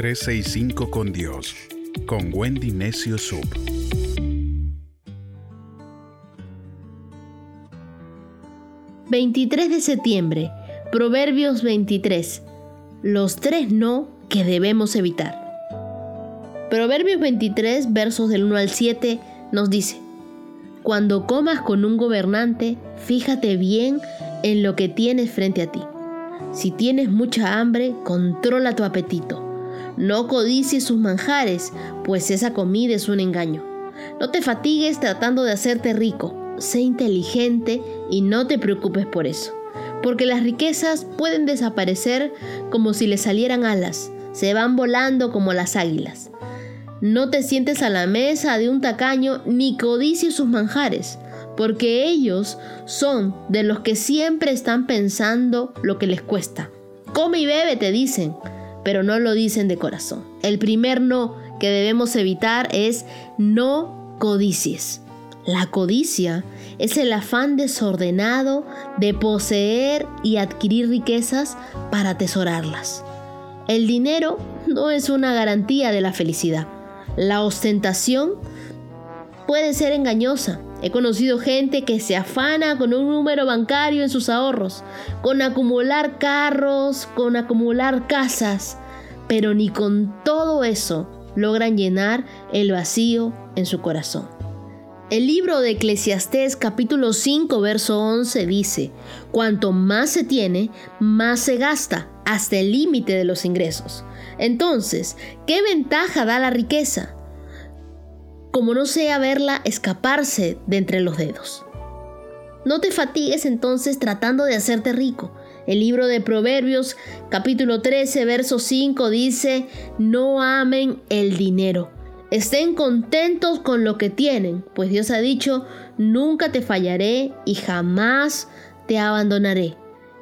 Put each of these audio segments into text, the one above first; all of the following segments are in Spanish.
365 con Dios, con Wendy Necio Sub. ...23 de septiembre... Proverbios 23... ...los tres no que debemos evitar... Proverbios 23, versos del 1 al 7, nos dice, Cuando comas con un gobernante, fíjate bien en lo que tienes frente a ti. Si tienes mucha hambre, controla tu apetito. No codicies sus manjares, pues esa comida es un engaño. No te fatigues tratando de hacerte rico. Sé inteligente y no te preocupes por eso. Porque las riquezas pueden desaparecer como si le salieran alas. Se van volando como las águilas. No te sientes a la mesa de un tacaño ni codicies sus manjares, porque ellos son de los que siempre están pensando lo que les cuesta. Come y bebe, te dicen, pero no lo dicen de corazón. El primer no que debemos evitar es no codicies. La codicia es el afán desordenado de poseer y adquirir riquezas para atesorarlas. El dinero no es una garantía de la felicidad. La ostentación puede ser engañosa. He conocido gente que se afana con un número bancario en sus ahorros, con acumular carros, con acumular casas, pero ni con todo eso logran llenar el vacío en su corazón. El libro de Eclesiastés capítulo 5 verso 11 dice, cuanto más se tiene, más se gasta, hasta el límite de los ingresos. Entonces, ¿qué ventaja da la riqueza? Como no sea verla escaparse de entre los dedos. No te fatigues entonces tratando de hacerte rico. El libro de Proverbios capítulo 13 verso 5 dice, no amen el dinero. Estén contentos con lo que tienen, pues Dios ha dicho, nunca te fallaré y jamás te abandonaré.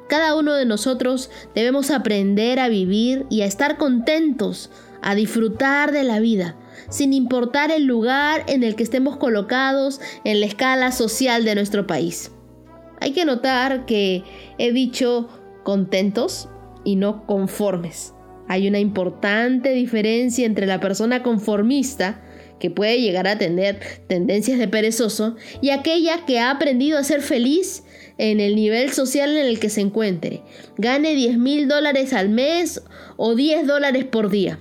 Cada uno de nosotros debemos aprender a vivir y a estar contentos, a disfrutar de la vida, sin importar el lugar en el que estemos colocados en la escala social de nuestro país. Hay que notar que he dicho contentos y no conformes. Hay una importante diferencia entre la persona conformista, que puede llegar a tener tendencias de perezoso, y aquella que ha aprendido a ser feliz en el nivel social en el que se encuentre. Gane 10 mil dólares al mes o 10 dólares por día.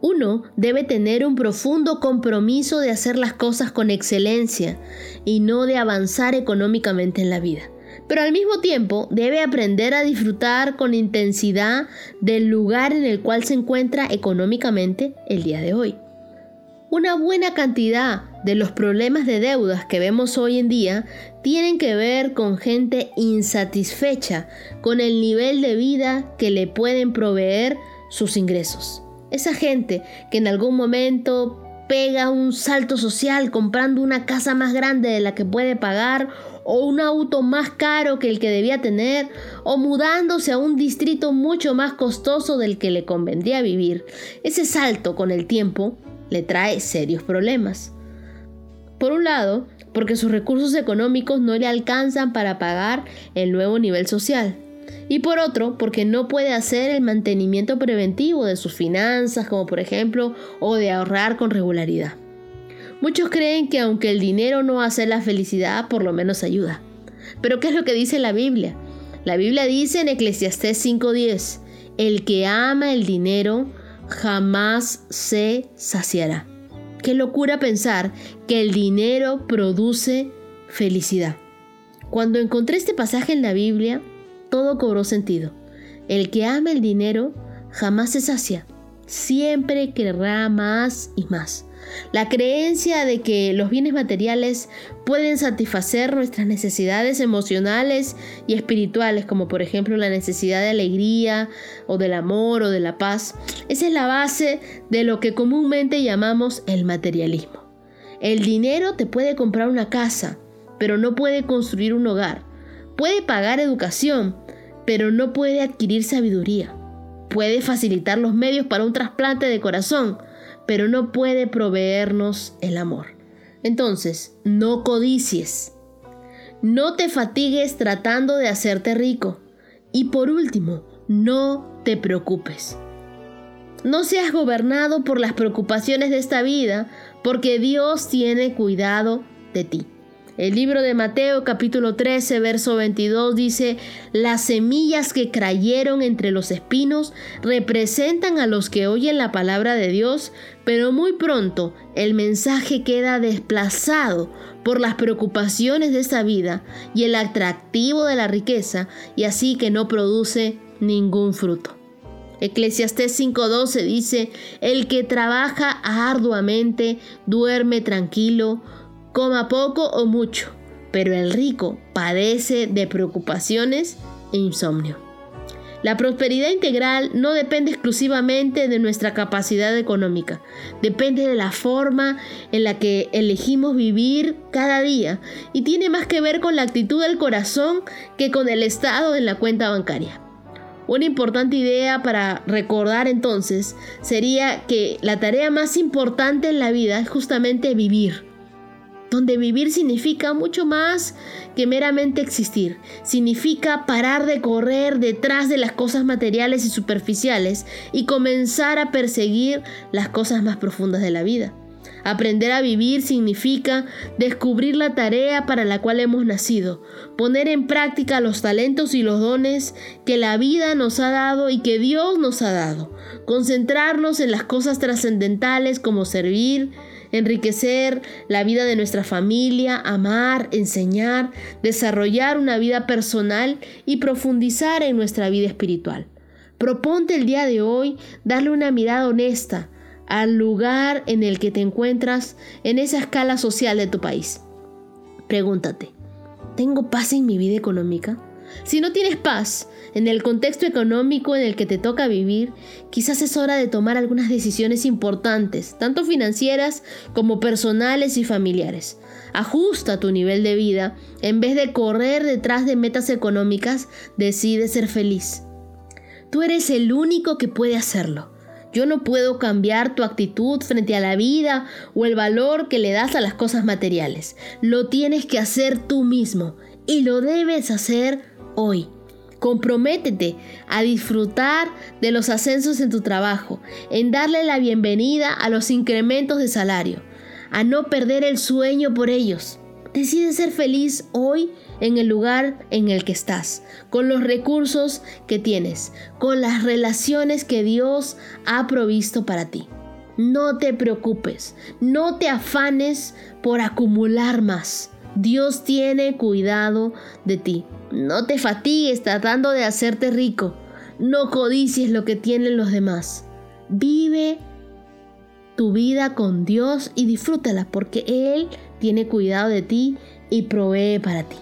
Uno debe tener un profundo compromiso de hacer las cosas con excelencia y no de avanzar económicamente en la vida. Pero al mismo tiempo debe aprender a disfrutar con intensidad del lugar en el cual se encuentra económicamente el día de hoy. Una buena cantidad de los problemas de deudas que vemos hoy en día tienen que ver con gente insatisfecha con el nivel de vida que le pueden proveer sus ingresos. Esa gente que en algún momento pega un salto social comprando una casa más grande de la que puede pagar o un auto más caro que el que debía tener o mudándose a un distrito mucho más costoso del que le convendría vivir. Ese salto con el tiempo le trae serios problemas. Por un lado, porque sus recursos económicos no le alcanzan para pagar el nuevo nivel social. Y por otro, porque no puede hacer el mantenimiento preventivo de sus finanzas, como por ejemplo, o de ahorrar con regularidad. Muchos creen que aunque el dinero no hace la felicidad, por lo menos ayuda. Pero ¿qué es lo que dice la Biblia? La Biblia dice en Eclesiastés 5:10, el que ama el dinero jamás se saciará. Qué locura pensar que el dinero produce felicidad. Cuando encontré este pasaje en la Biblia, todo cobró sentido. El que ama el dinero jamás se sacia, siempre querrá más y más. La creencia de que los bienes materiales pueden satisfacer nuestras necesidades emocionales y espirituales, como por ejemplo la necesidad de alegría o del amor o de la paz, esa es la base de lo que comúnmente llamamos el materialismo. El dinero te puede comprar una casa, pero no puede construir un hogar. Puede pagar educación, pero no puede adquirir sabiduría. Puede facilitar los medios para un trasplante de corazón, pero no puede proveernos el amor. Entonces, no codicies. No te fatigues tratando de hacerte rico. Y por último, no te preocupes. No seas gobernado por las preocupaciones de esta vida, porque Dios tiene cuidado de ti. El libro de Mateo capítulo 13, verso 22 dice, las semillas que cayeron entre los espinos representan a los que oyen la palabra de Dios, pero muy pronto el mensaje queda desplazado por las preocupaciones de esta vida y el atractivo de la riqueza, y así que no produce ningún fruto. Eclesiastés 5:12 dice, el que trabaja arduamente duerme tranquilo, coma poco o mucho, pero el rico padece de preocupaciones e insomnio. La prosperidad integral no depende exclusivamente de nuestra capacidad económica, depende de la forma en la que elegimos vivir cada día y tiene más que ver con la actitud del corazón que con el estado en la cuenta bancaria. Una importante idea para recordar entonces sería que la tarea más importante en la vida es justamente vivir donde vivir significa mucho más que meramente existir. Significa parar de correr detrás de las cosas materiales y superficiales y comenzar a perseguir las cosas más profundas de la vida. Aprender a vivir significa descubrir la tarea para la cual hemos nacido, poner en práctica los talentos y los dones que la vida nos ha dado y que Dios nos ha dado, concentrarnos en las cosas trascendentales como servir, enriquecer la vida de nuestra familia, amar, enseñar, desarrollar una vida personal y profundizar en nuestra vida espiritual. Proponte el día de hoy darle una mirada honesta al lugar en el que te encuentras en esa escala social de tu país. Pregúntate, ¿tengo paz en mi vida económica? Si no tienes paz en el contexto económico en el que te toca vivir, quizás es hora de tomar algunas decisiones importantes, tanto financieras como personales y familiares. Ajusta tu nivel de vida, en vez de correr detrás de metas económicas, decide ser feliz. Tú eres el único que puede hacerlo. Yo no puedo cambiar tu actitud frente a la vida o el valor que le das a las cosas materiales. Lo tienes que hacer tú mismo y lo debes hacer hoy. Comprométete a disfrutar de los ascensos en tu trabajo, en darle la bienvenida a los incrementos de salario, a no perder el sueño por ellos. Decide ser feliz hoy en el lugar en el que estás, con los recursos que tienes, con las relaciones que Dios ha provisto para ti. No te preocupes, no te afanes por acumular más. Dios tiene cuidado de ti. No te fatigues tratando de hacerte rico. No codicies lo que tienen los demás. Vive tu vida con Dios y disfrútala porque Él tiene cuidado de ti y provee para ti.